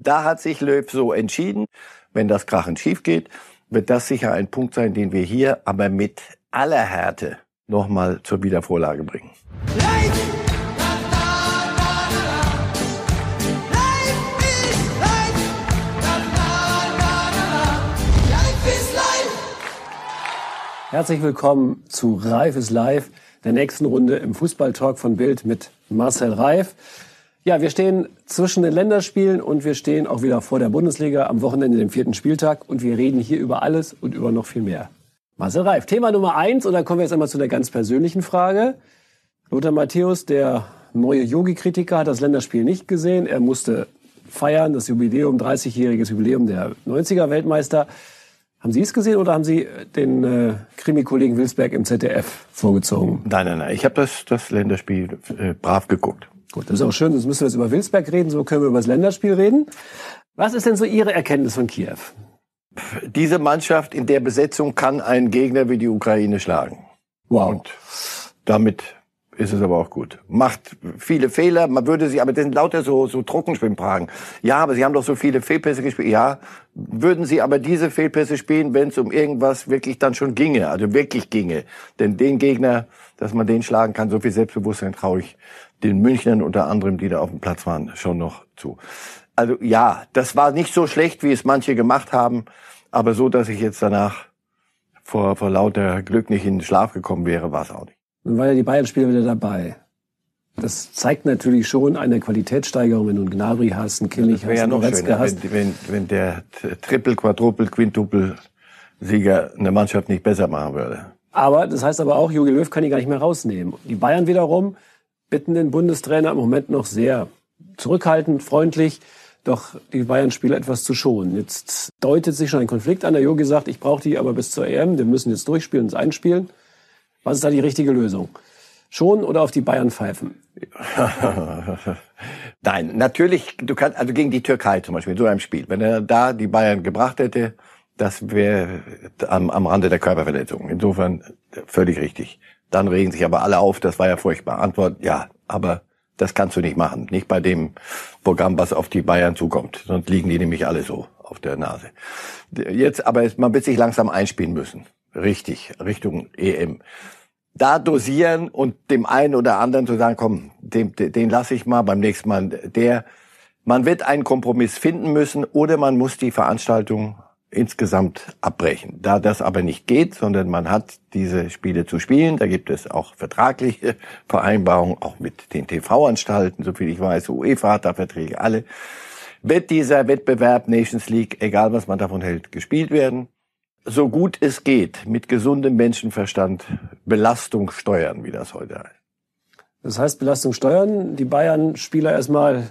Da hat sich Löw so entschieden. Wenn das krachend schief geht, wird das sicher ein Punkt sein, den wir hier aber mit aller Härte nochmal zur Wiedervorlage bringen. Herzlich willkommen zu Reif ist live, der nächsten Runde im Fußballtalk von Bild mit Marcel Reif. Ja, wir stehen zwischen den Länderspielen und wir stehen auch wieder vor der Bundesliga am Wochenende, dem vierten Spieltag. Und wir reden hier über alles und über noch viel mehr. Marcel Reif, Thema Nummer eins. Und dann kommen wir jetzt einmal zu der ganz persönlichen Frage. Lothar Matthäus, der neue Yogi-Kritiker, hat das Länderspiel nicht gesehen. Er musste feiern, das Jubiläum, 30-jähriges Jubiläum der 90er-Weltmeister. Haben Sie es gesehen oder haben Sie den äh, Krimi-Kollegen Wilsberg im ZDF vorgezogen? Nein, nein, nein. Ich habe das, das Länderspiel äh, brav geguckt. Gut, das ist auch schön. Sonst müssen wir jetzt über Wilsberg reden. So können wir über das Länderspiel reden. Was ist denn so Ihre Erkenntnis von Kiew? Diese Mannschaft in der Besetzung kann einen Gegner wie die Ukraine schlagen. Wow. Und damit ist es aber auch gut. Macht viele Fehler, man würde sie, aber das sind lauter so, so Trockenschwimmfragen. Ja, aber sie haben doch so viele Fehlpässe gespielt. Ja, würden sie aber diese Fehlpässe spielen, wenn es um irgendwas wirklich dann schon ginge, also wirklich ginge. Denn den Gegner, dass man den schlagen kann, so viel Selbstbewusstsein traue ich den Münchnern unter anderem, die da auf dem Platz waren, schon noch zu. Also ja, das war nicht so schlecht, wie es manche gemacht haben, aber so, dass ich jetzt danach vor, vor lauter Glück nicht in den Schlaf gekommen wäre, war es auch nicht. Nun war ja die Bayern-Spieler wieder dabei. Das zeigt natürlich schon eine Qualitätssteigerung, wenn du einen Gnabry hast, einen Kimmich hast, ja einen Goretzka hast. Wenn, wenn, wenn der Triple, Quadruple, Quintuple Sieger eine Mannschaft nicht besser machen würde. Aber das heißt aber auch, Jogi Löw kann die gar nicht mehr rausnehmen. Die Bayern wiederum bitten den Bundestrainer im Moment noch sehr zurückhaltend, freundlich, doch die Bayern-Spieler etwas zu schonen. Jetzt deutet sich schon ein Konflikt an. Der Jogi sagt, ich brauche die aber bis zur EM, wir müssen jetzt durchspielen und einspielen. Was ist da die richtige Lösung? Schon oder auf die Bayern pfeifen? Nein, natürlich, du kannst, also gegen die Türkei zum Beispiel, in so einem Spiel. Wenn er da die Bayern gebracht hätte, das wäre am, am Rande der Körperverletzung. Insofern völlig richtig. Dann regen sich aber alle auf, das war ja furchtbar. Antwort, ja, aber das kannst du nicht machen. Nicht bei dem Programm, was auf die Bayern zukommt. Sonst liegen die nämlich alle so auf der Nase. Jetzt, aber man wird sich langsam einspielen müssen. Richtig, Richtung EM. Da dosieren und dem einen oder anderen zu sagen, komm, den, den lasse ich mal beim nächsten Mal. Der, man wird einen Kompromiss finden müssen oder man muss die Veranstaltung insgesamt abbrechen. Da das aber nicht geht, sondern man hat diese Spiele zu spielen, da gibt es auch vertragliche Vereinbarungen, auch mit den TV-Anstalten, soviel ich weiß, UEFA hat da Verträge, alle, wird dieser Wettbewerb Nations League, egal was man davon hält, gespielt werden so gut es geht, mit gesundem Menschenverstand Belastung steuern, wie das heute heißt. Das heißt, Belastung steuern, die Bayern-Spieler erstmal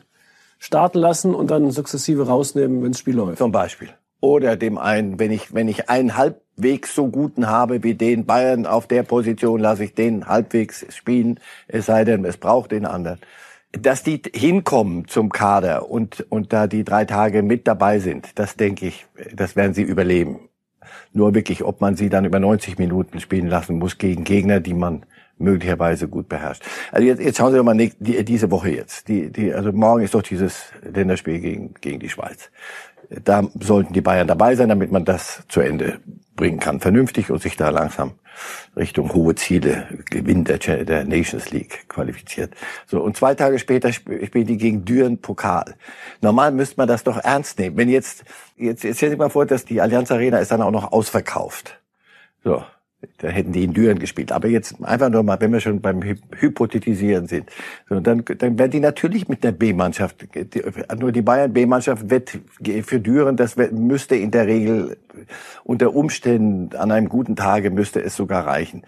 starten lassen und dann sukzessive rausnehmen, wenn das Spiel läuft. Zum Beispiel. Oder dem einen, wenn ich, wenn ich einen halbwegs so guten habe wie den Bayern auf der Position, lasse ich den halbwegs spielen, es sei denn, es braucht den anderen. Dass die hinkommen zum Kader und, und da die drei Tage mit dabei sind, das denke ich, das werden sie überleben. Nur wirklich, ob man sie dann über 90 Minuten spielen lassen muss gegen Gegner, die man möglicherweise gut beherrscht. Also jetzt, jetzt schauen Sie doch mal die, diese Woche jetzt. Die, die, also morgen ist doch dieses Länderspiel gegen, gegen die Schweiz. Da sollten die Bayern dabei sein, damit man das zu Ende bringen kann, vernünftig und sich da langsam Richtung hohe Ziele, Gewinn der, der Nations League qualifiziert. So und zwei Tage später spielen die gegen Düren Pokal. Normal müsste man das doch ernst nehmen. Wenn jetzt jetzt jetzt stell dir mal vor, dass die Allianz Arena ist dann auch noch ausverkauft. So, da hätten die in Düren gespielt. Aber jetzt einfach nur mal, wenn wir schon beim Hypothetisieren sind, so, dann, dann werden die natürlich mit der B-Mannschaft, nur die Bayern B-Mannschaft wird für Düren, das müsste in der Regel unter Umständen an einem guten Tage müsste es sogar reichen.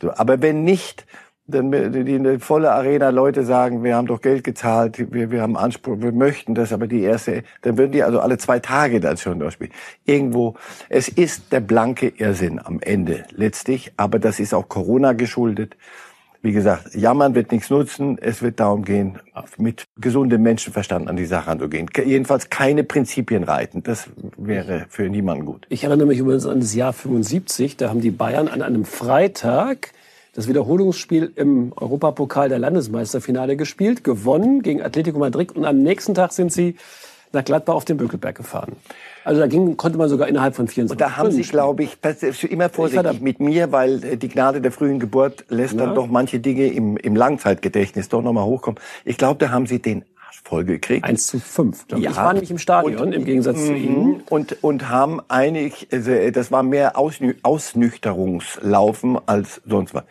So, aber wenn nicht, dann die eine volle Arena Leute sagen, wir haben doch Geld gezahlt, wir, wir haben Anspruch, wir möchten das, aber die erste, dann würden die also alle zwei Tage dann schon durchspielen. Irgendwo, es ist der blanke Irrsinn am Ende letztlich, aber das ist auch Corona geschuldet. Wie gesagt, jammern wird nichts nutzen. Es wird darum gehen, mit gesundem Menschenverstand an die Sache anzugehen. Jedenfalls keine Prinzipien reiten. Das wäre für niemanden gut. Ich erinnere mich übrigens an das Jahr 75. Da haben die Bayern an einem Freitag das Wiederholungsspiel im Europapokal der Landesmeisterfinale gespielt, gewonnen gegen Atletico Madrid und am nächsten Tag sind sie nach Gladbach auf den Bökelberg gefahren. Also da ging, konnte man sogar innerhalb von 24 Und da haben Sie, glaube ich, immer vorsichtig mit mir, weil äh, die Gnade der frühen Geburt lässt ja. dann doch manche Dinge im, im Langzeitgedächtnis doch nochmal hochkommen. Ich glaube, da haben Sie den voll gekriegt. 1 zu 5. Ja. Ich war nämlich im Stadion und, im Gegensatz zu mhm. Ihnen. Und, und haben einig, also das war mehr Ausnü Ausnüchterungslaufen als sonst was.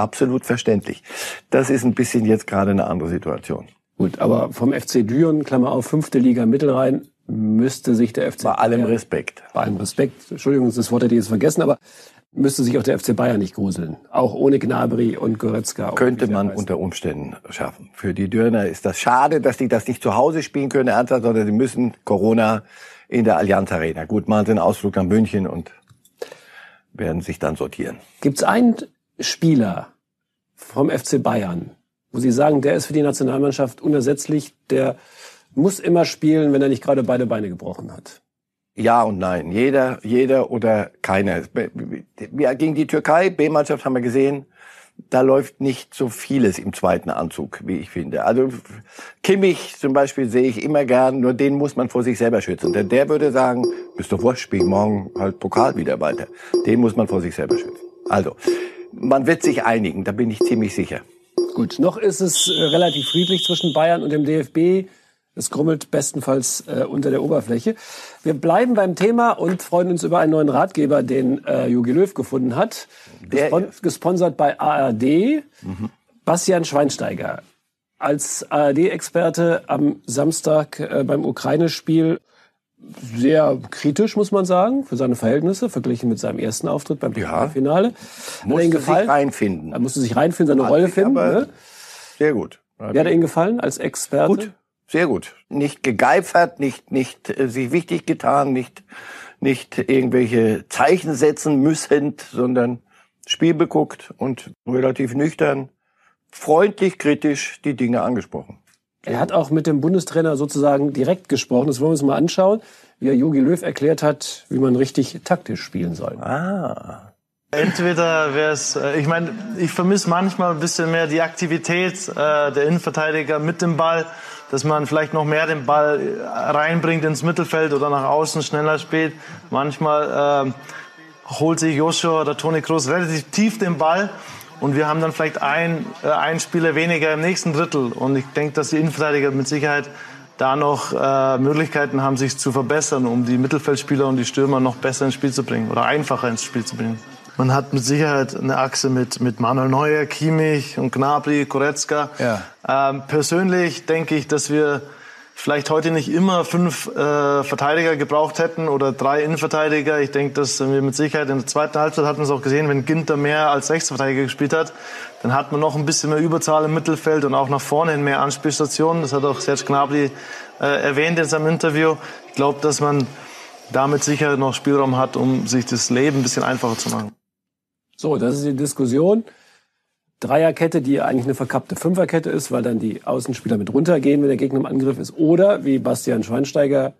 Absolut verständlich. Das ist ein bisschen jetzt gerade eine andere Situation. Gut, aber vom FC Düren, Klammer auf, fünfte Liga Mittelrhein, müsste sich der FC... Bei allem Respekt. Bei allem Respekt. Entschuldigung, das Wort hätte ich jetzt vergessen, aber müsste sich auch der FC Bayern nicht gruseln. Auch ohne Gnabry und Goretzka. Könnte man heißt. unter Umständen schaffen. Für die Dürner ist das schade, dass die das nicht zu Hause spielen können, ernsthaft, sondern sie müssen Corona in der Allianz Arena. Gut, machen sie einen Ausflug nach München und werden sich dann sortieren. Gibt es einen Spieler vom FC Bayern, wo Sie sagen, der ist für die Nationalmannschaft unersetzlich, der muss immer spielen, wenn er nicht gerade beide Beine gebrochen hat? Ja und nein. Jeder, jeder oder keiner. Gegen die Türkei, B-Mannschaft haben wir gesehen, da läuft nicht so vieles im zweiten Anzug, wie ich finde. Also Kimmich zum Beispiel sehe ich immer gern, nur den muss man vor sich selber schützen. Denn der würde sagen, bist doch wurscht, spiel morgen halt Pokal wieder weiter. Den muss man vor sich selber schützen. Also, man wird sich einigen, da bin ich ziemlich sicher. Gut, noch ist es äh, relativ friedlich zwischen Bayern und dem DFB. Es grummelt bestenfalls äh, unter der Oberfläche. Wir bleiben beim Thema und freuen uns über einen neuen Ratgeber, den äh, Jogi Löw gefunden hat. Gespon gesponsert bei ARD. Mhm. Bastian Schweinsteiger. Als ARD-Experte am Samstag äh, beim Ukraine-Spiel sehr kritisch, muss man sagen, für seine Verhältnisse, verglichen mit seinem ersten Auftritt beim ja. Finale. Musste sich reinfinden. Er musste sich reinfinden, seine Hat Rolle finden. Ne? Sehr gut. Hat er Ihnen gefallen als Experte? Gut. Sehr gut. Nicht gegeifert, nicht, nicht äh, sich wichtig getan, nicht, nicht irgendwelche Zeichen setzen müssen, sondern Spiel beguckt und relativ nüchtern, freundlich, kritisch die Dinge angesprochen. Er hat auch mit dem Bundestrainer sozusagen direkt gesprochen. Das wollen wir uns mal anschauen, wie er Jogi Löw erklärt hat, wie man richtig taktisch spielen soll. Ah. Entweder wäre es, äh, ich meine, ich vermisse manchmal ein bisschen mehr die Aktivität äh, der Innenverteidiger mit dem Ball dass man vielleicht noch mehr den Ball reinbringt ins Mittelfeld oder nach außen schneller spielt. Manchmal äh, holt sich Joshua oder Toni Kroos relativ tief den Ball und wir haben dann vielleicht ein, äh, ein Spieler weniger im nächsten Drittel. Und ich denke, dass die Innenverteidiger mit Sicherheit da noch äh, Möglichkeiten haben, sich zu verbessern, um die Mittelfeldspieler und die Stürmer noch besser ins Spiel zu bringen oder einfacher ins Spiel zu bringen. Man hat mit Sicherheit eine Achse mit, mit Manuel Neuer, Kimmich und Gnabry, Koretzka. Ja. Ähm, persönlich denke ich, dass wir vielleicht heute nicht immer fünf äh, Verteidiger gebraucht hätten oder drei Innenverteidiger. Ich denke, dass wir mit Sicherheit in der zweiten Halbzeit hatten es auch gesehen, wenn Ginter mehr als Rechtsverteidiger gespielt hat, dann hat man noch ein bisschen mehr Überzahl im Mittelfeld und auch nach vorne in mehr Anspielstationen. Das hat auch Serge Gnabry äh, erwähnt in seinem Interview. Ich glaube, dass man damit sicher noch Spielraum hat, um sich das Leben ein bisschen einfacher zu machen. So, das ist die Diskussion. Dreierkette, die eigentlich eine verkappte Fünferkette ist, weil dann die Außenspieler mit runtergehen, wenn der Gegner im Angriff ist. Oder, wie Bastian Schweinsteiger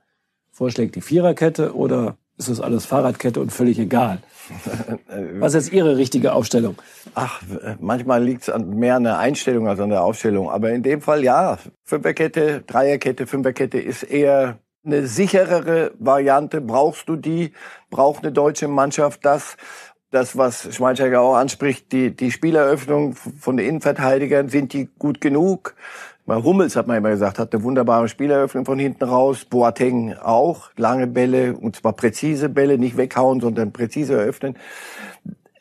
vorschlägt, die Viererkette. Oder ist das alles Fahrradkette und völlig egal? Was ist jetzt Ihre richtige Aufstellung? Ach, manchmal liegt es mehr an der Einstellung als an der Aufstellung. Aber in dem Fall ja. Fünferkette, Dreierkette, Fünferkette ist eher eine sicherere Variante. Brauchst du die? Braucht eine deutsche Mannschaft das? Das, was Schweinsteiger auch anspricht, die, die Spieleröffnung von den Innenverteidigern, sind die gut genug? Mal Hummels hat man immer gesagt, hat eine wunderbare Spieleröffnung von hinten raus. Boateng auch, lange Bälle, und zwar präzise Bälle, nicht weghauen, sondern präzise eröffnen.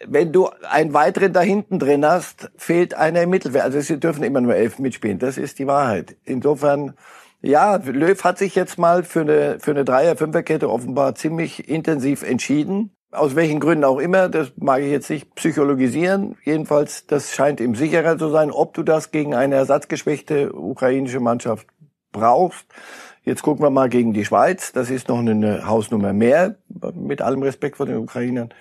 Wenn du einen weiteren da hinten drin hast, fehlt einer im Mittelfeld. Also sie dürfen immer nur elf mitspielen. Das ist die Wahrheit. Insofern, ja, Löw hat sich jetzt mal für eine, für eine Dreier-Fünferkette offenbar ziemlich intensiv entschieden. Aus welchen Gründen auch immer, das mag ich jetzt nicht psychologisieren. Jedenfalls, das scheint ihm sicherer zu sein, ob du das gegen eine ersatzgeschwächte ukrainische Mannschaft brauchst. Jetzt gucken wir mal gegen die Schweiz. Das ist noch eine Hausnummer mehr, mit allem Respekt vor den Ukrainern.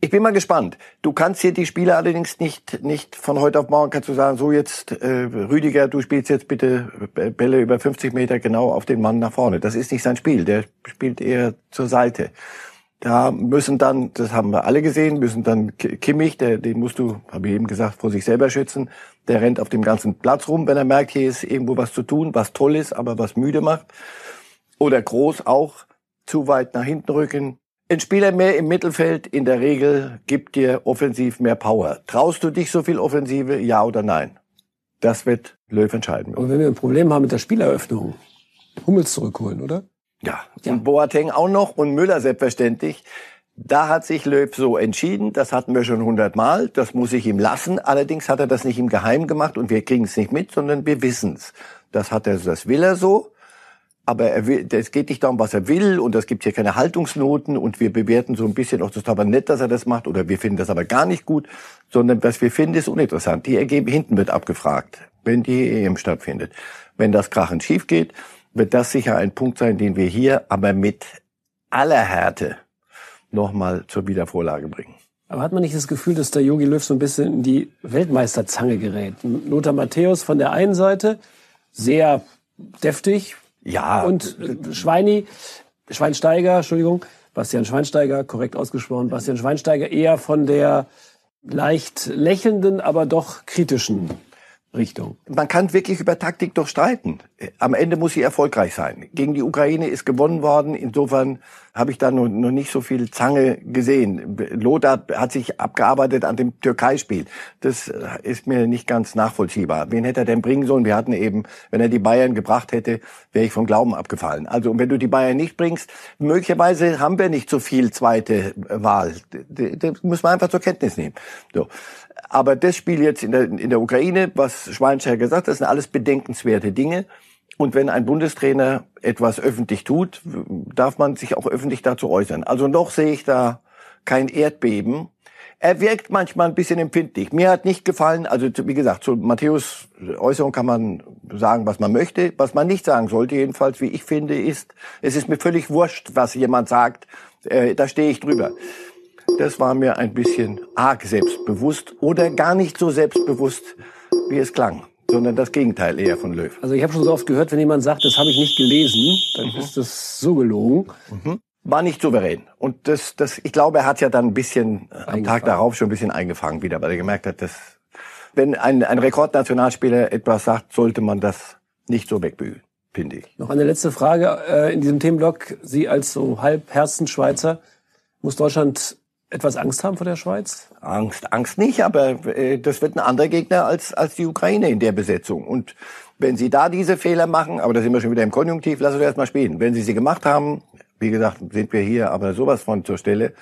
Ich bin mal gespannt. Du kannst hier die Spieler allerdings nicht, nicht von heute auf morgen kannst du sagen, so jetzt, äh, Rüdiger, du spielst jetzt bitte Bälle über 50 Meter genau auf den Mann nach vorne. Das ist nicht sein Spiel. Der spielt eher zur Seite. Da müssen dann, das haben wir alle gesehen, müssen dann Kimmich, der, den musst du, habe ich eben gesagt, vor sich selber schützen. Der rennt auf dem ganzen Platz rum, wenn er merkt, hier ist irgendwo was zu tun, was toll ist, aber was müde macht. oder Groß auch zu weit nach hinten rücken. Ein Spieler mehr im Mittelfeld in der Regel gibt dir offensiv mehr Power. Traust du dich so viel Offensive, ja oder nein? Das wird Löw entscheiden. Und wenn wir ein Problem haben mit der Spieleröffnung, Hummels zurückholen, oder? Ja, und Boateng auch noch und Müller selbstverständlich. Da hat sich Löw so entschieden, das hatten wir schon hundertmal, das muss ich ihm lassen. Allerdings hat er das nicht im Geheim gemacht und wir kriegen es nicht mit, sondern wir wissen's. Das hat er, das will er so. Aber er will, es geht nicht darum, was er will und es gibt hier keine Haltungsnoten und wir bewerten so ein bisschen, auch das ist aber nett, dass er das macht oder wir finden das aber gar nicht gut, sondern was wir finden, ist uninteressant. Die Ergebnisse hinten wird abgefragt, wenn die EM stattfindet. Wenn das krachend schief geht, wird das sicher ein Punkt sein, den wir hier aber mit aller Härte nochmal zur Wiedervorlage bringen. Aber hat man nicht das Gefühl, dass der Yogi Löw so ein bisschen in die Weltmeisterzange gerät? Lothar Matthäus von der einen Seite, sehr deftig. Ja. Und Schweini, Schweinsteiger, Entschuldigung, Bastian Schweinsteiger, korrekt ausgesprochen, Bastian Schweinsteiger eher von der leicht lächelnden, aber doch kritischen Richtung. Man kann wirklich über Taktik doch streiten. Am Ende muss sie erfolgreich sein. Gegen die Ukraine ist gewonnen worden. Insofern habe ich da noch, noch nicht so viel Zange gesehen. Lothar hat sich abgearbeitet an dem Türkei-Spiel. Das ist mir nicht ganz nachvollziehbar. Wen hätte er denn bringen sollen? Wir hatten eben, wenn er die Bayern gebracht hätte, wäre ich vom Glauben abgefallen. Also wenn du die Bayern nicht bringst, möglicherweise haben wir nicht so viel zweite Wahl. Das muss man einfach zur Kenntnis nehmen. So. Aber das Spiel jetzt in der, in der Ukraine, was Schweinsteiger gesagt hat, das sind alles bedenkenswerte Dinge. Und wenn ein Bundestrainer etwas öffentlich tut, darf man sich auch öffentlich dazu äußern. Also noch sehe ich da kein Erdbeben. Er wirkt manchmal ein bisschen empfindlich. Mir hat nicht gefallen, also wie gesagt, zu Matthäus Äußerung kann man sagen, was man möchte. Was man nicht sagen sollte, jedenfalls, wie ich finde, ist, es ist mir völlig wurscht, was jemand sagt. Äh, da stehe ich drüber das war mir ein bisschen arg selbstbewusst oder gar nicht so selbstbewusst, wie es klang, sondern das Gegenteil eher von Löw. Also ich habe schon so oft gehört, wenn jemand sagt, das habe ich nicht gelesen, dann mhm. ist das so gelogen. Mhm. War nicht souverän. Und das, das, ich glaube, er hat ja dann ein bisschen am Tag darauf schon ein bisschen eingefangen wieder, weil er gemerkt hat, dass wenn ein, ein Rekordnationalspieler etwas sagt, sollte man das nicht so wegbügeln, finde ich. Noch eine letzte Frage äh, in diesem Themenblock. Sie als so halb Herzenschweizer, muss Deutschland etwas Angst haben vor der Schweiz? Angst, Angst nicht, aber äh, das wird ein anderer Gegner als, als die Ukraine in der Besetzung. Und wenn sie da diese Fehler machen, aber da sind wir schon wieder im Konjunktiv, lass uns erst mal spielen. Wenn sie sie gemacht haben, wie gesagt, sind wir hier aber sowas von zur Stelle.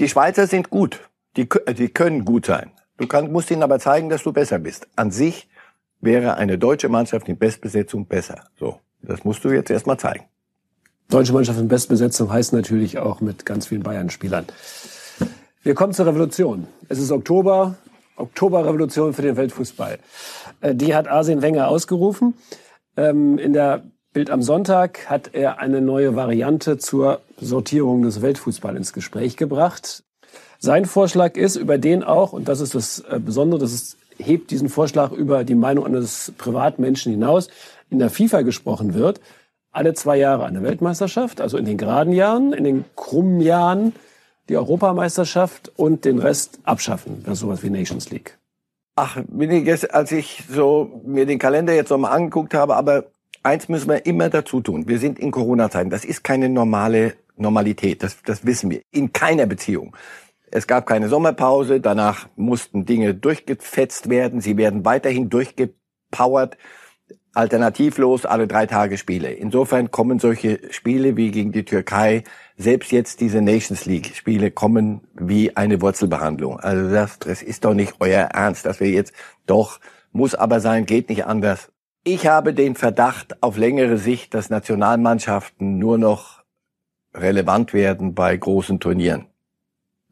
Die Schweizer sind gut. Die, die können gut sein. Du kann, musst ihnen aber zeigen, dass du besser bist. An sich wäre eine deutsche Mannschaft in Bestbesetzung besser. So, das musst du jetzt erst mal zeigen. Deutsche Mannschaft in Bestbesetzung heißt natürlich auch mit ganz vielen Bayern-Spielern. Wir kommen zur Revolution. Es ist Oktober, Oktoberrevolution für den Weltfußball. Äh, die hat Arsene Wenger ausgerufen. Ähm, in der Bild am Sonntag hat er eine neue Variante zur Sortierung des Weltfußballs ins Gespräch gebracht. Sein Vorschlag ist, über den auch, und das ist das äh, Besondere, das ist, hebt diesen Vorschlag über die Meinung eines Privatmenschen hinaus, in der FIFA gesprochen wird, alle zwei Jahre eine Weltmeisterschaft, also in den geraden Jahren, in den krummen Jahren die Europameisterschaft und den Rest abschaffen. Das ist sowas wie Nations League. Ach, bin ich jetzt, als ich so mir den Kalender jetzt nochmal angeguckt habe, aber eins müssen wir immer dazu tun. Wir sind in Corona-Zeiten. Das ist keine normale Normalität. Das, das wissen wir. In keiner Beziehung. Es gab keine Sommerpause. Danach mussten Dinge durchgefetzt werden. Sie werden weiterhin durchgepowert alternativlos alle drei Tage Spiele. Insofern kommen solche Spiele wie gegen die Türkei, selbst jetzt diese Nations League Spiele kommen wie eine Wurzelbehandlung. Also das, das ist doch nicht euer Ernst, dass wir jetzt doch, muss aber sein, geht nicht anders. Ich habe den Verdacht auf längere Sicht, dass Nationalmannschaften nur noch relevant werden bei großen Turnieren.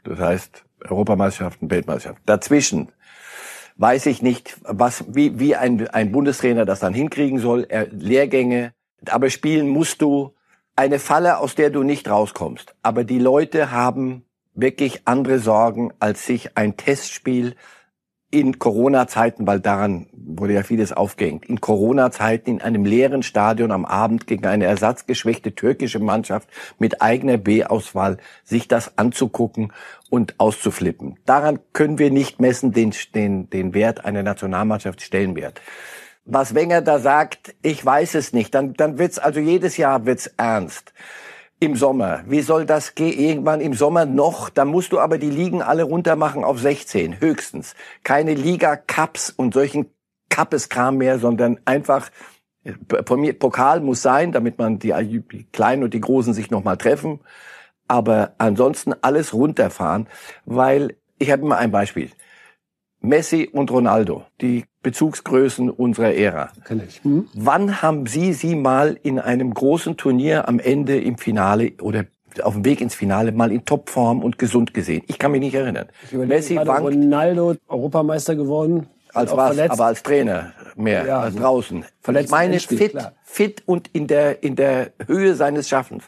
Das heißt Europameisterschaften, Weltmeisterschaften. Dazwischen weiß ich nicht, was, wie, wie ein, ein Bundestrainer das dann hinkriegen soll. Er, Lehrgänge, aber spielen musst du eine Falle, aus der du nicht rauskommst. Aber die Leute haben wirklich andere Sorgen, als sich ein Testspiel in Corona-Zeiten, weil daran wurde ja vieles aufgehängt, in Corona-Zeiten in einem leeren Stadion am Abend gegen eine ersatzgeschwächte türkische Mannschaft mit eigener B-Auswahl sich das anzugucken und auszuflippen. Daran können wir nicht messen den, den, den Wert einer Nationalmannschaft Stellenwert. was Wenger da sagt, ich weiß es nicht. Dann, dann wird's also jedes Jahr wird's ernst. Im Sommer. Wie soll das gehen? Irgendwann im Sommer noch. Dann musst du aber die Ligen alle runtermachen auf 16, höchstens. Keine Liga-Cups und solchen Kappeskram mehr, sondern einfach Pokal muss sein, damit man die Kleinen und die Großen sich nochmal treffen. Aber ansonsten alles runterfahren, weil ich habe immer ein Beispiel. Messi und Ronaldo, die Bezugsgrößen unserer Ära. Kenn ich. Hm? Wann haben Sie sie mal in einem großen Turnier am Ende im Finale oder auf dem Weg ins Finale mal in Topform und gesund gesehen? Ich kann mich nicht erinnern. Messi wankt, Ronaldo Europameister geworden. Als was, verletzt. aber als Trainer mehr, ja, als draußen. Verletzt ich meine Endspiel, fit, klar. fit und in der, in der Höhe seines Schaffens.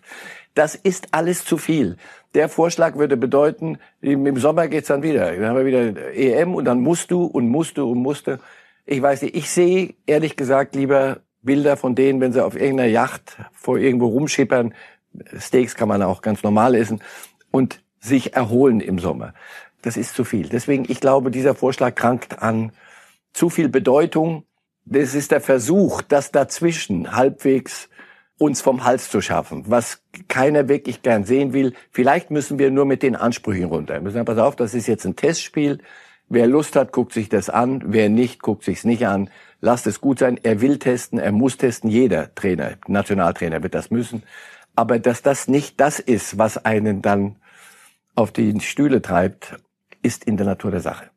Das ist alles zu viel. Der Vorschlag würde bedeuten, im Sommer geht's dann wieder. Dann haben wir wieder EM und dann musst du und musst du und musst du. Ich weiß nicht, ich sehe ehrlich gesagt lieber Bilder von denen, wenn sie auf irgendeiner Yacht vor irgendwo rumschippern. Steaks kann man auch ganz normal essen und sich erholen im Sommer. Das ist zu viel. Deswegen, ich glaube, dieser Vorschlag krankt an zu viel Bedeutung. Das ist der Versuch, das dazwischen halbwegs uns vom Hals zu schaffen, was keiner wirklich gern sehen will. Vielleicht müssen wir nur mit den Ansprüchen runter. Wir müssen sagen, pass auf, das ist jetzt ein Testspiel. Wer Lust hat, guckt sich das an. Wer nicht, guckt sich's nicht an. Lasst es gut sein. Er will testen, er muss testen. Jeder Trainer, Nationaltrainer wird das müssen. Aber dass das nicht das ist, was einen dann auf die Stühle treibt, ist in der Natur der Sache.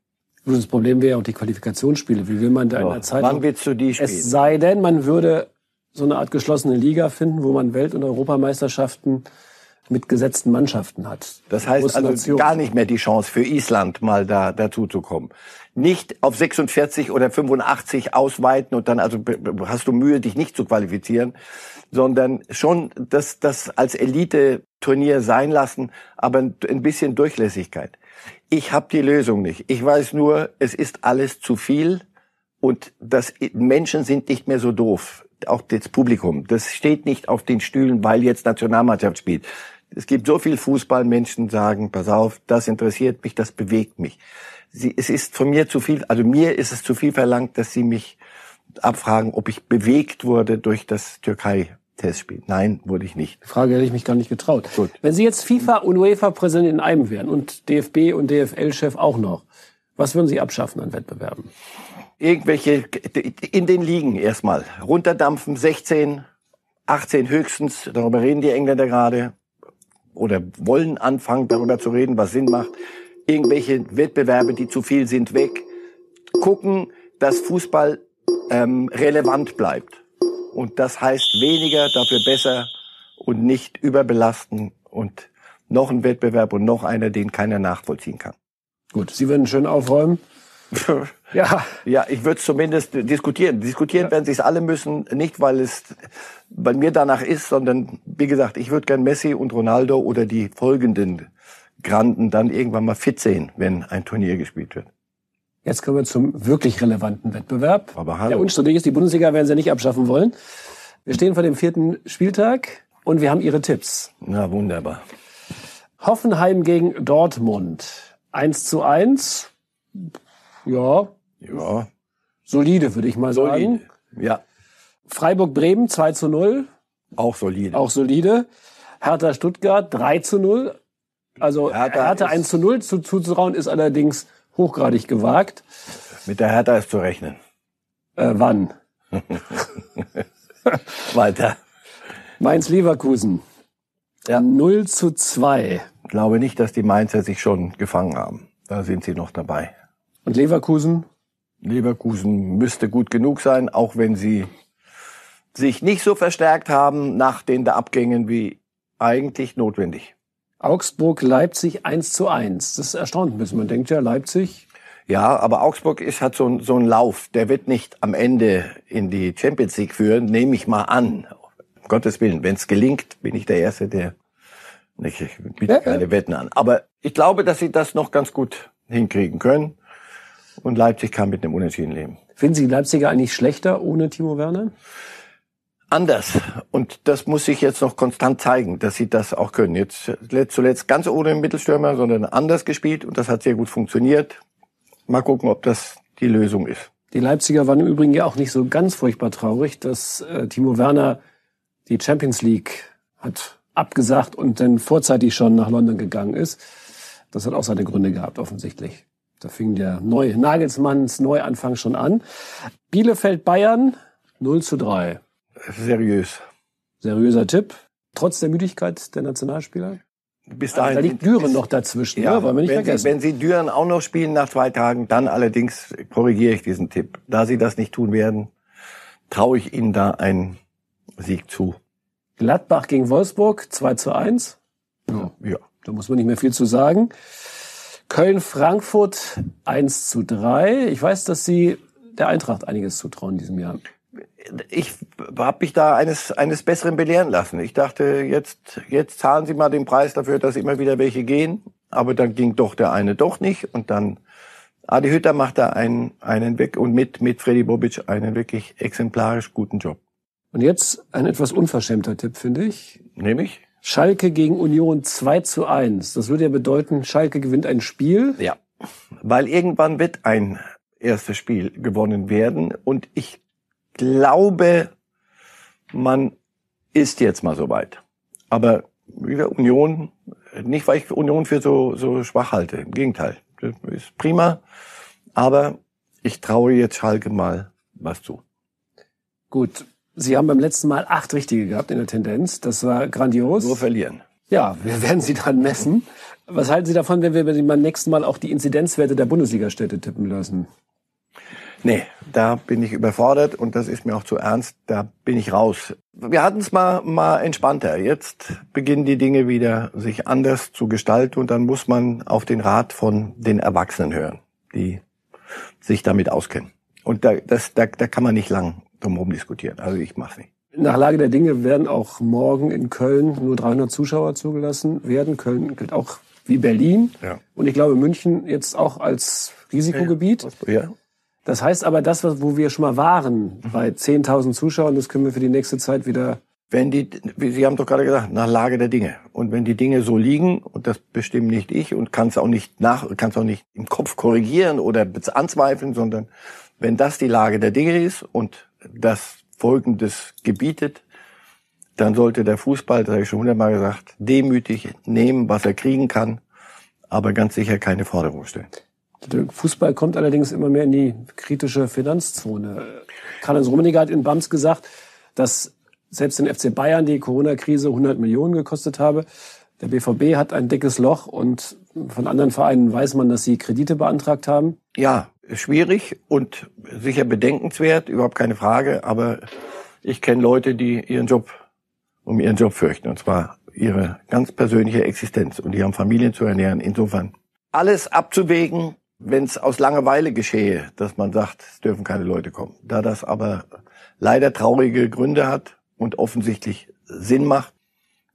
Das Problem wäre auch die Qualifikationsspiele. Wie will man da in der Zeit? Wann willst du die spielen? Es sei denn, man würde so eine Art geschlossene Liga finden, wo man Welt- und Europameisterschaften mit gesetzten Mannschaften hat. Das heißt also Nation. gar nicht mehr die Chance für Island mal da dazu zu kommen. Nicht auf 46 oder 85 ausweiten und dann also hast du Mühe, dich nicht zu qualifizieren, sondern schon das, das als Elite-Turnier sein lassen, aber ein bisschen Durchlässigkeit. Ich habe die Lösung nicht. Ich weiß nur, es ist alles zu viel und das Menschen sind nicht mehr so doof. Auch das Publikum, das steht nicht auf den Stühlen, weil jetzt Nationalmannschaft spielt. Es gibt so viel Fußballmenschen, sagen, pass auf, das interessiert mich, das bewegt mich. Sie, es ist von mir zu viel, also mir ist es zu viel verlangt, dass sie mich abfragen, ob ich bewegt wurde durch das Türkei Testspiel. Nein, wurde ich nicht. Die Frage hätte ich mich gar nicht getraut. Gut. Wenn Sie jetzt FIFA und UEFA-Präsident in einem wären und DFB und DFL-Chef auch noch, was würden Sie abschaffen an Wettbewerben? Irgendwelche, in den Ligen erstmal. Runterdampfen, 16, 18 höchstens, darüber reden die Engländer gerade. Oder wollen anfangen, darüber zu reden, was Sinn macht. Irgendwelche Wettbewerbe, die zu viel sind, weg. Gucken, dass Fußball ähm, relevant bleibt und das heißt weniger, dafür besser und nicht überbelasten und noch ein Wettbewerb und noch einer, den keiner nachvollziehen kann. Gut, Sie würden schön aufräumen. Ja. Ja, ich würde zumindest diskutieren. Diskutieren ja. werden es alle müssen, nicht weil es bei mir danach ist, sondern wie gesagt, ich würde gern Messi und Ronaldo oder die folgenden Granden dann irgendwann mal fit sehen, wenn ein Turnier gespielt wird. Jetzt kommen wir zum wirklich relevanten Wettbewerb. Aber hallo. Der unstrittig ist, die Bundesliga werden sie nicht abschaffen wollen. Wir stehen vor dem vierten Spieltag und wir haben Ihre Tipps. Na, wunderbar. Hoffenheim gegen Dortmund. Eins zu eins. Ja. Ja. Solide, würde ich mal solide. sagen. Ja. Freiburg-Bremen 2 zu 0. Auch solide. Auch solide. Hertha Stuttgart 3 zu 0. Also Hertha, Hertha 1 zu 0 zu, zuzutrauen ist allerdings hochgradig gewagt. Mit der Hertha ist zu rechnen. Äh, wann? Weiter. Mainz-Leverkusen. Ja. 0 zu 2. Ich glaube nicht, dass die Mainzer sich schon gefangen haben. Da sind sie noch dabei. Und Leverkusen? Leverkusen müsste gut genug sein, auch wenn sie sich nicht so verstärkt haben nach den Abgängen wie eigentlich notwendig. Augsburg, Leipzig 1 zu 1. Das erstaunt ein bisschen. Man denkt ja, Leipzig. Ja, aber Augsburg ist, hat so, so einen Lauf. Der wird nicht am Ende in die Champions League führen, nehme ich mal an. Um Gottes Willen. Wenn es gelingt, bin ich der Erste, der ich biete keine. Wetten an. Aber ich glaube, dass sie das noch ganz gut hinkriegen können. Und Leipzig kann mit einem Unentschieden leben. Finden Sie die Leipziger eigentlich schlechter ohne Timo Werner? anders. Und das muss sich jetzt noch konstant zeigen, dass sie das auch können. Jetzt zuletzt ganz ohne Mittelstürmer, sondern anders gespielt und das hat sehr gut funktioniert. Mal gucken, ob das die Lösung ist. Die Leipziger waren im Übrigen ja auch nicht so ganz furchtbar traurig, dass äh, Timo Werner die Champions League hat abgesagt und dann vorzeitig schon nach London gegangen ist. Das hat auch seine Gründe gehabt, offensichtlich. Da fing der neue Nagelsmanns Neuanfang schon an. Bielefeld Bayern 0 zu 3. Seriös. Seriöser Tipp. Trotz der Müdigkeit der Nationalspieler? Bis dahin. Da liegt Düren noch dazwischen, ja, ne? wollen wir nicht wenn vergessen. Sie, wenn Sie Düren auch noch spielen nach zwei Tagen, dann allerdings korrigiere ich diesen Tipp. Da Sie das nicht tun werden, traue ich Ihnen da einen Sieg zu. Gladbach gegen Wolfsburg 2 zu 1. Ja, Ja. da muss man nicht mehr viel zu sagen. Köln-Frankfurt 1 zu 3. Ich weiß, dass Sie der Eintracht einiges zutrauen in diesem Jahr. Ich habe mich da eines, eines Besseren belehren lassen. Ich dachte, jetzt, jetzt zahlen Sie mal den Preis dafür, dass immer wieder welche gehen. Aber dann ging doch der eine doch nicht. Und dann Adi Hütter macht da einen, einen weg und mit, mit Freddy Bobic einen wirklich exemplarisch guten Job. Und jetzt ein etwas unverschämter Tipp, finde ich. Nämlich? Schalke gegen Union 2 zu 1. Das würde ja bedeuten, Schalke gewinnt ein Spiel. Ja. Weil irgendwann wird ein erstes Spiel gewonnen werden. Und ich glaube, man ist jetzt mal soweit. Aber wieder Union, nicht weil ich Union für so, so schwach halte. Im Gegenteil. Das ist prima. Aber ich traue jetzt Schalke mal was zu. Gut. Sie haben beim letzten Mal acht Richtige gehabt in der Tendenz. Das war grandios. Nur verlieren. Ja, wir werden Sie dann messen. Was halten Sie davon, wenn wir beim nächsten Mal auch die Inzidenzwerte der Bundesliga-Städte tippen lassen? Nee, da bin ich überfordert und das ist mir auch zu ernst. Da bin ich raus. Wir hatten es mal, mal entspannter. Jetzt beginnen die Dinge wieder sich anders zu gestalten und dann muss man auf den Rat von den Erwachsenen hören, die sich damit auskennen. Und da, das, da, da kann man nicht lang drumherum diskutieren. Also ich mach's nicht. Nach Lage der Dinge werden auch morgen in Köln nur 300 Zuschauer zugelassen werden. Köln gilt auch wie Berlin. Ja. Und ich glaube München jetzt auch als Risikogebiet. Ja. Das heißt aber, das, was- wo wir schon mal waren, Mhm. bei 10.000 Zuschauern, das können wir für die nächste Zeit wieder. Wenn die, wie Sie haben doch gerade gesagt, nach Lage der Dinge. Und wenn die Dinge so liegen, und das bestimmt nicht ich und kann es auch nicht nach, kann es auch nicht im Kopf korrigieren oder anzweifeln, sondern wenn das die Lage der Dinge ist und das Folgendes gebietet, dann sollte der Fußball, das habe ich schon hundertmal gesagt, demütig nehmen, was er kriegen kann, aber ganz sicher keine Forderung stellen. Der Fußball kommt allerdings immer mehr in die kritische Finanzzone. Karl-Heinz Rummenigge hat in Bams gesagt, dass selbst den FC Bayern die Corona-Krise 100 Millionen gekostet habe. Der BVB hat ein dickes Loch und von anderen Vereinen weiß man, dass sie Kredite beantragt haben. Ja, schwierig und sicher bedenkenswert, überhaupt keine Frage, aber ich kenne Leute, die ihren Job um ihren Job fürchten, und zwar ihre ganz persönliche Existenz und die haben Familien zu ernähren. Insofern alles abzuwägen, wenn es aus Langeweile geschehe, dass man sagt, es dürfen keine Leute kommen. Da das aber leider traurige Gründe hat und offensichtlich Sinn macht,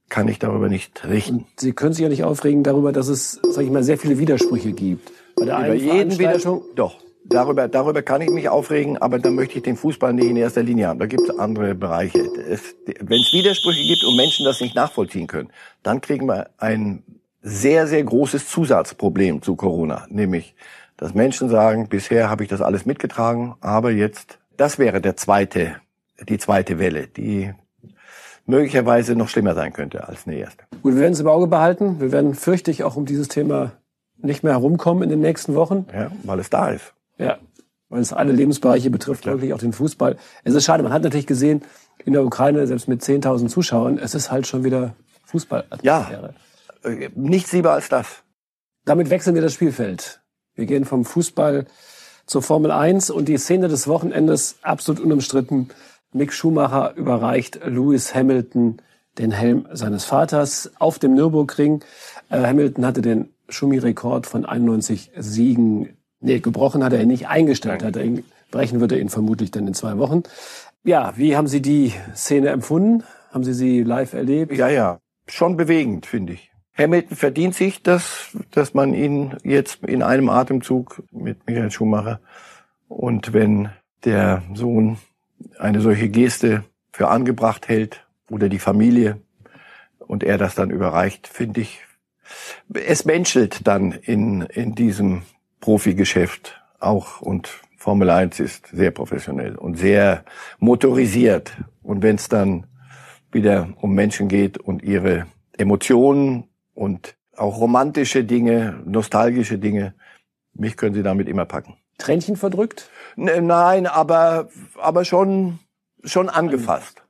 kann ich darüber nicht richten. Sie können sich ja nicht aufregen darüber, dass es, sag ich mal, sehr viele Widersprüche gibt. Bei der Über jeden Widerspruch. Doch. Darüber, darüber kann ich mich aufregen, aber dann möchte ich den Fußball nicht in erster Linie haben. Da gibt es andere Bereiche. Wenn es Widersprüche gibt und Menschen das nicht nachvollziehen können, dann kriegen wir ein sehr, sehr großes Zusatzproblem zu Corona. Nämlich, dass Menschen sagen, bisher habe ich das alles mitgetragen, aber jetzt, das wäre der zweite, die zweite Welle, die möglicherweise noch schlimmer sein könnte als eine erste. gut, wir werden es im Auge behalten. Wir werden, fürchte ich, auch um dieses Thema nicht mehr herumkommen in den nächsten Wochen. Ja, weil es da ist. Ja, weil es alle Lebensbereiche betrifft, wirklich auch den Fußball. Es ist schade, man hat natürlich gesehen, in der Ukraine, selbst mit 10.000 Zuschauern, es ist halt schon wieder Fußballatmosphäre. Äh, Nichts lieber als das. Damit wechseln wir das Spielfeld. Wir gehen vom Fußball zur Formel 1 und die Szene des Wochenendes absolut unumstritten. Mick Schumacher überreicht Lewis Hamilton den Helm seines Vaters auf dem Nürburgring. Äh, Hamilton hatte den Schumi-Rekord von 91 Siegen, nee, gebrochen hat er ihn nicht, eingestellt hat er ihn. Brechen wird er ihn vermutlich dann in zwei Wochen. Ja, wie haben Sie die Szene empfunden? Haben Sie sie live erlebt? Ja, ja. Schon bewegend, finde ich. Hamilton verdient sich, dass, dass man ihn jetzt in einem Atemzug mit Michael Schumacher und wenn der Sohn eine solche Geste für angebracht hält oder die Familie und er das dann überreicht, finde ich, es menschelt dann in, in diesem Profigeschäft auch und Formel 1 ist sehr professionell und sehr motorisiert. Und wenn es dann wieder um Menschen geht und ihre Emotionen und auch romantische Dinge, nostalgische Dinge, mich können sie damit immer packen. Tränchen verdrückt? Nein, aber, aber schon, schon angefasst.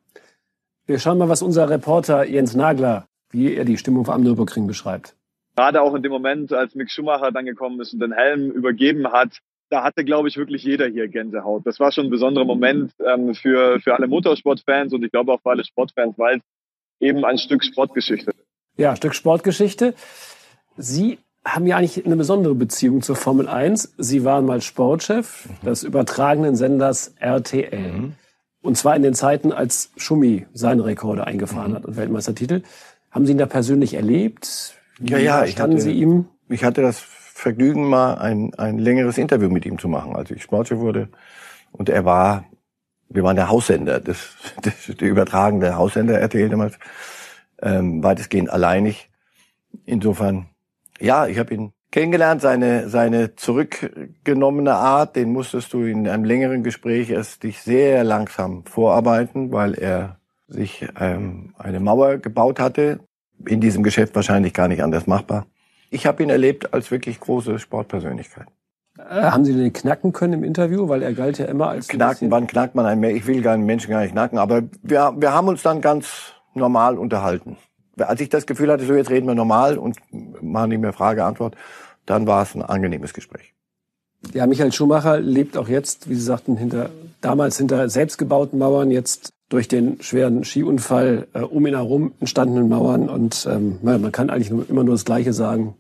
Wir schauen mal, was unser Reporter Jens Nagler, wie er die Stimmung am Nürburgring beschreibt. Gerade auch in dem Moment, als Mick Schumacher dann gekommen ist und den Helm übergeben hat, da hatte, glaube ich, wirklich jeder hier Gänsehaut. Das war schon ein besonderer Moment ähm, für, für alle Motorsportfans und ich glaube auch für alle Sportfans, weil es eben ein Stück Sportgeschichte ist. Ja, ein Stück Sportgeschichte. Sie haben ja eigentlich eine besondere Beziehung zur Formel 1. Sie waren mal Sportchef des übertragenen Senders RTL. Mhm. Und zwar in den Zeiten, als Schumi seine Rekorde eingefahren mhm. hat und Weltmeistertitel. Haben Sie ihn da persönlich erlebt? Wie ja, ja, ich hatte, Sie ihm? Ich hatte das Vergnügen, mal ein, ein längeres Interview mit ihm zu machen, als ich Sportchef wurde. Und er war, wir waren der Haussender, das, das der übertragende Haussender RTL damals, ähm, weitestgehend alleinig. Insofern, ja, ich habe ihn kennengelernt, seine, seine zurückgenommene Art, den musstest du in einem längeren Gespräch erst dich sehr langsam vorarbeiten, weil er sich ähm, eine Mauer gebaut hatte. In diesem Geschäft wahrscheinlich gar nicht anders machbar. Ich habe ihn erlebt als wirklich große Sportpersönlichkeit. Äh, haben Sie den knacken können im Interview? Weil er galt ja immer als... Knacken, wann knackt man einen mehr? Ich will gar einen Menschen gar nicht knacken. Aber wir, wir haben uns dann ganz normal unterhalten als ich das Gefühl hatte, so jetzt reden wir normal und machen nicht mehr Frage-Antwort, dann war es ein angenehmes Gespräch. Ja, Michael Schumacher lebt auch jetzt, wie Sie sagten, hinter damals hinter selbstgebauten Mauern, jetzt durch den schweren Skiunfall äh, um ihn herum entstandenen Mauern. Und ähm, man kann eigentlich nur, immer nur das Gleiche sagen.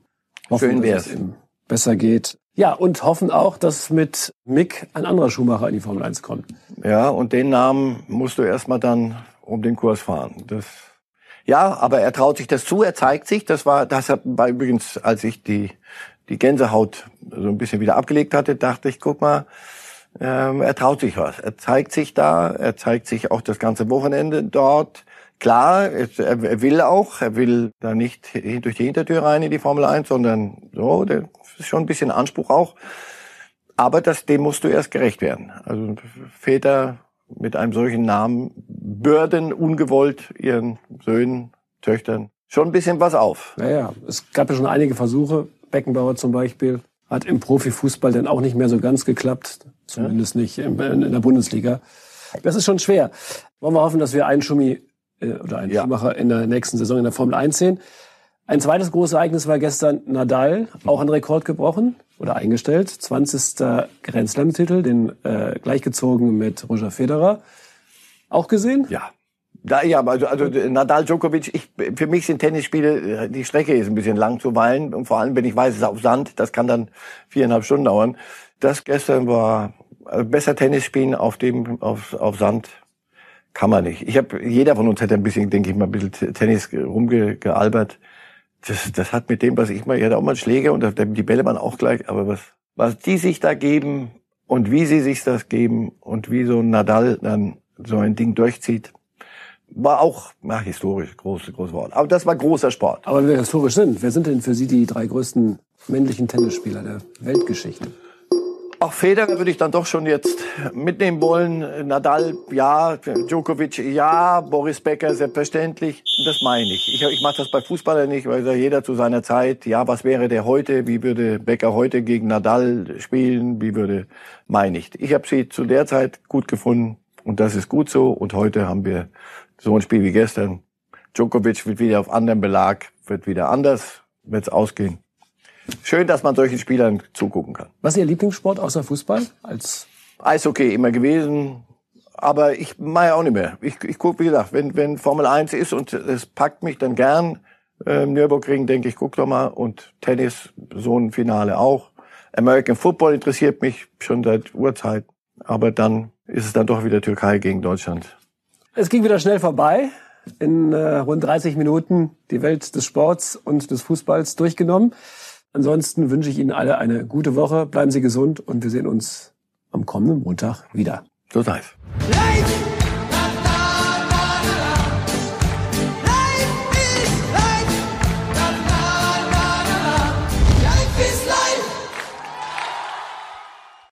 Hoffen, Schön wär's. dass es ihm besser geht. Ja, und hoffen auch, dass mit Mick ein anderer Schumacher in die Formel 1 kommt. Ja, und den Namen musst du erstmal dann um den Kurs fahren. Das ja, aber er traut sich das zu, er zeigt sich. Das war, das war übrigens, als ich die, die Gänsehaut so ein bisschen wieder abgelegt hatte, dachte ich, guck mal, ähm, er traut sich was. Er zeigt sich da, er zeigt sich auch das ganze Wochenende dort. Klar, er, er will auch, er will da nicht durch die Hintertür rein in die Formel 1, sondern so, das ist schon ein bisschen Anspruch auch. Aber das, dem musst du erst gerecht werden. Also Väter mit einem solchen Namen bürden ungewollt ihren Söhnen, Töchtern schon ein bisschen was auf. Naja, es gab ja schon einige Versuche. Beckenbauer zum Beispiel hat im Profifußball dann auch nicht mehr so ganz geklappt. Zumindest ja. nicht in, der Bundesliga. Das ist schon schwer. Wollen wir hoffen, dass wir einen Schumi äh, oder einen ja. Schumacher in der nächsten Saison in der Formel 1 sehen. Ein zweites großes Ereignis war gestern Nadal, auch ein Rekord gebrochen oder eingestellt. 20. Grand Slam-Titel, den äh, gleichgezogen mit Roger Federer. Auch gesehen? Ja. Da, ja, also, also Nadal Djokovic, ich, für mich sind Tennisspiele, die Strecke ist ein bisschen lang zuweilen und vor allem, wenn ich weiß, es ist auf Sand, das kann dann viereinhalb Stunden dauern. Das gestern war also besser Tennis spielen auf dem auf, auf Sand kann man nicht. Ich habe jeder von uns hätte ein bisschen, denke ich mal, ein bisschen Tennis rumgealbert das, das hat mit dem, was ich mal, ich hatte auch mal Schläge und die Bälle waren auch gleich, aber was, was die sich da geben und wie sie sich das geben und wie so ein Nadal dann so ein Ding durchzieht, war auch na, historisch, großes großes Wort. Aber das war großer Sport. Aber wenn wir historisch sind, wer sind denn für Sie die drei größten männlichen Tennisspieler der Weltgeschichte? Auch Federer würde ich dann doch schon jetzt mitnehmen wollen. Nadal, ja. Djokovic, ja. Boris Becker, selbstverständlich. Das meine ich. Ich, ich mache das bei Fußballern nicht, weil jeder zu seiner Zeit, ja, was wäre der heute? Wie würde Becker heute gegen Nadal spielen? Wie würde, meine ich. Ich habe sie zu der Zeit gut gefunden und das ist gut so. Und heute haben wir so ein Spiel wie gestern. Djokovic wird wieder auf anderem Belag, wird wieder anders, wird's ausgehen schön, dass man solchen Spielern zugucken kann. Was ist Ihr Lieblingssport außer Fußball? Als Eishockey immer gewesen, aber ich mache auch nicht mehr. Ich, ich gucke, wie gesagt, wenn, wenn Formel 1 ist und es packt mich dann gern, äh, Nürburgring, denke ich, guck doch mal. Und Tennis, so ein Finale auch. American Football interessiert mich schon seit Urzeit. Aber dann ist es dann doch wieder Türkei gegen Deutschland. Es ging wieder schnell vorbei. In äh, rund 30 Minuten die Welt des Sports und des Fußballs durchgenommen. Ansonsten wünsche ich Ihnen alle eine gute Woche. Bleiben Sie gesund und wir sehen uns am kommenden Montag wieder. So sei es.